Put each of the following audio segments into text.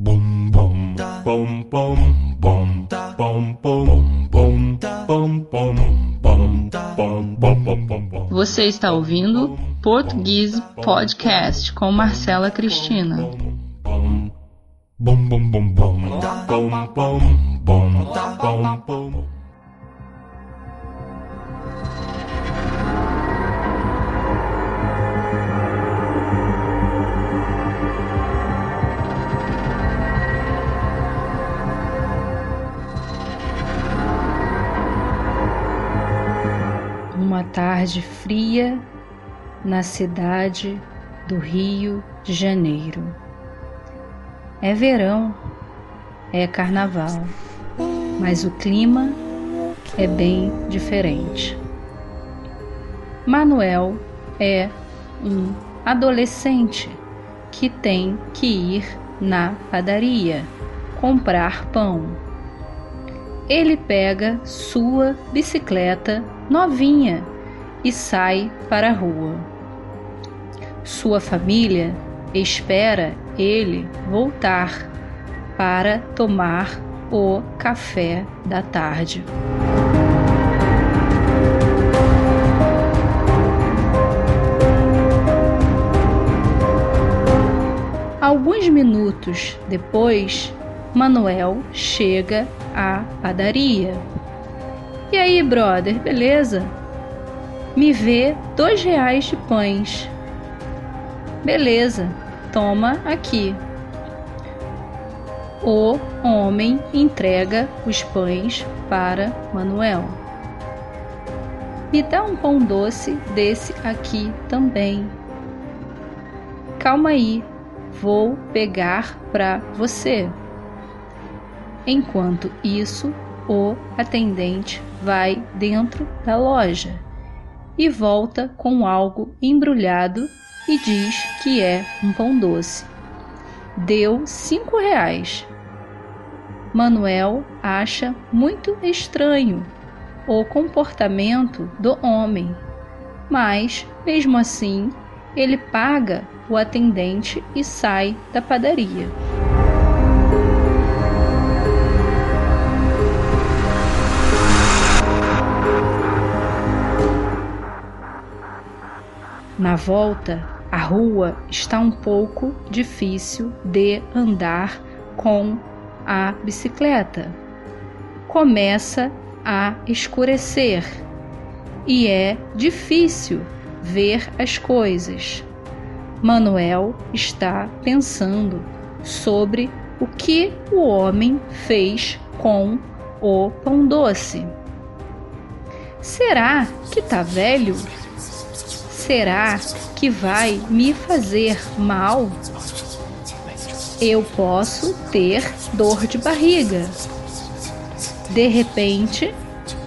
Bum bum bum bum bum bum bum bum bum bum bum bum bum Você está ouvindo Português Podcast com Marcela Cristina. bum bum bum bum bum bum bum bum Uma tarde fria na cidade do Rio de Janeiro. É verão, é carnaval, mas o clima é bem diferente. Manuel é um adolescente que tem que ir na padaria comprar pão. Ele pega sua bicicleta novinha e sai para a rua. Sua família espera ele voltar para tomar o café da tarde. Alguns minutos depois, Manuel chega à padaria. E aí, brother, beleza? Me vê dois reais de pães. Beleza, toma aqui. O homem entrega os pães para Manuel. Me dá um pão doce desse aqui também. Calma aí, vou pegar para você. Enquanto isso, o atendente vai dentro da loja e volta com algo embrulhado e diz que é um pão doce. Deu cinco reais. Manuel acha muito estranho o comportamento do homem, mas mesmo assim ele paga o atendente e sai da padaria. Na volta, a rua está um pouco difícil de andar com a bicicleta. Começa a escurecer e é difícil ver as coisas. Manuel está pensando sobre o que o homem fez com o pão doce. Será que tá velho? Será que vai me fazer mal? Eu posso ter dor de barriga. De repente,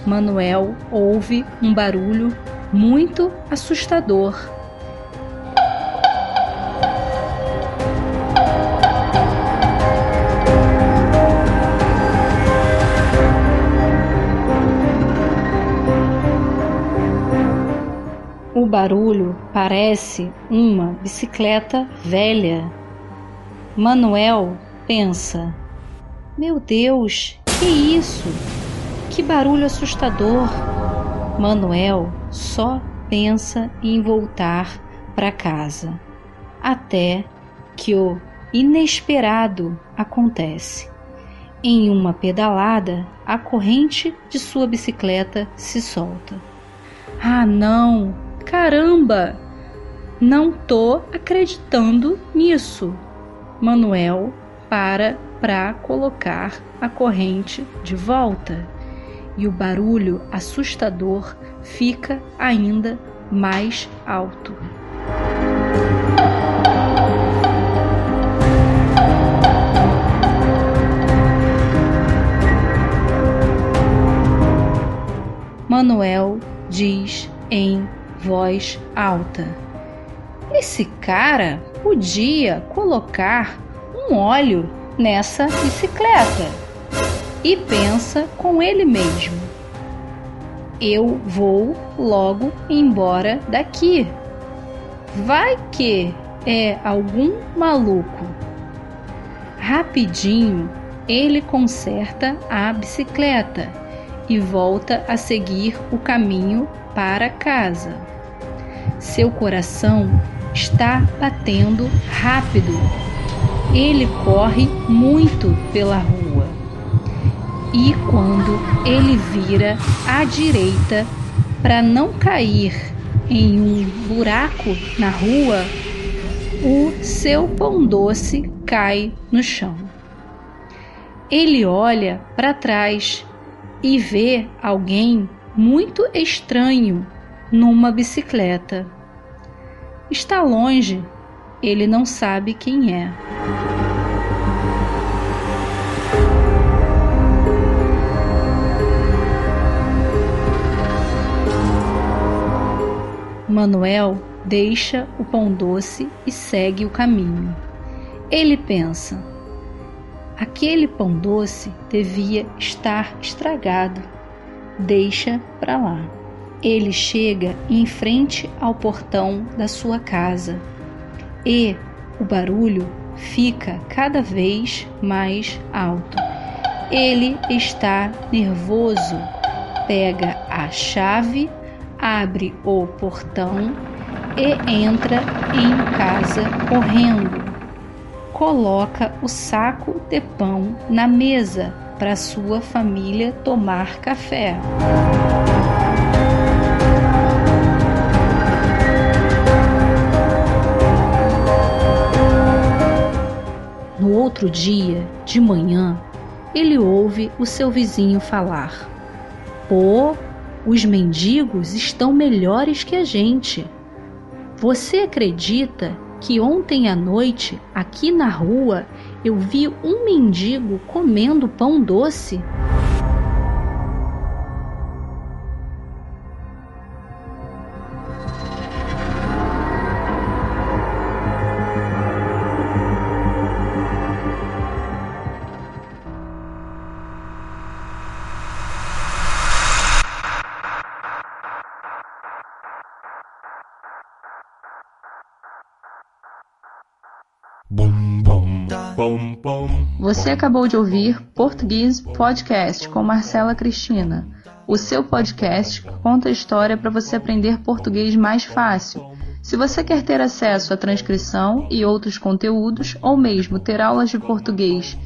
Manuel ouve um barulho muito assustador. O barulho parece uma bicicleta velha. Manuel pensa: Meu Deus, que isso? Que barulho assustador! Manuel só pensa em voltar para casa, até que o inesperado acontece. Em uma pedalada, a corrente de sua bicicleta se solta. Ah, não! Caramba! Não tô acreditando nisso. Manuel para para colocar a corrente de volta e o barulho assustador fica ainda mais alto. Manuel diz em voz alta: Esse cara podia colocar um óleo nessa bicicleta. E pensa com ele mesmo: Eu vou logo embora daqui. Vai que é algum maluco. Rapidinho, ele conserta a bicicleta e volta a seguir o caminho para casa. Seu coração está batendo rápido. Ele corre muito pela rua. E quando ele vira à direita para não cair em um buraco na rua, o seu pão doce cai no chão. Ele olha para trás e vê alguém muito estranho numa bicicleta. Está longe, ele não sabe quem é. Manuel deixa o pão doce e segue o caminho. Ele pensa: aquele pão doce devia estar estragado. Deixa para lá. Ele chega em frente ao portão da sua casa e o barulho fica cada vez mais alto. Ele está nervoso. Pega a chave abre o portão e entra em casa correndo. Coloca o saco de pão na mesa para sua família tomar café. No outro dia, de manhã, ele ouve o seu vizinho falar: Pô, os mendigos estão melhores que a gente. Você acredita que ontem à noite, aqui na rua, eu vi um mendigo comendo pão doce? Você acabou de ouvir Português Podcast com Marcela Cristina, o seu podcast conta a história para você aprender português mais fácil. Se você quer ter acesso à transcrição e outros conteúdos, ou mesmo ter aulas de português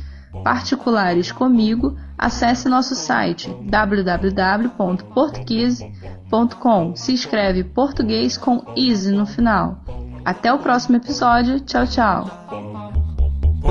particulares comigo, acesse nosso site www.portuguese.com. Se escreve português com easy no final. Até o próximo episódio. Tchau, tchau.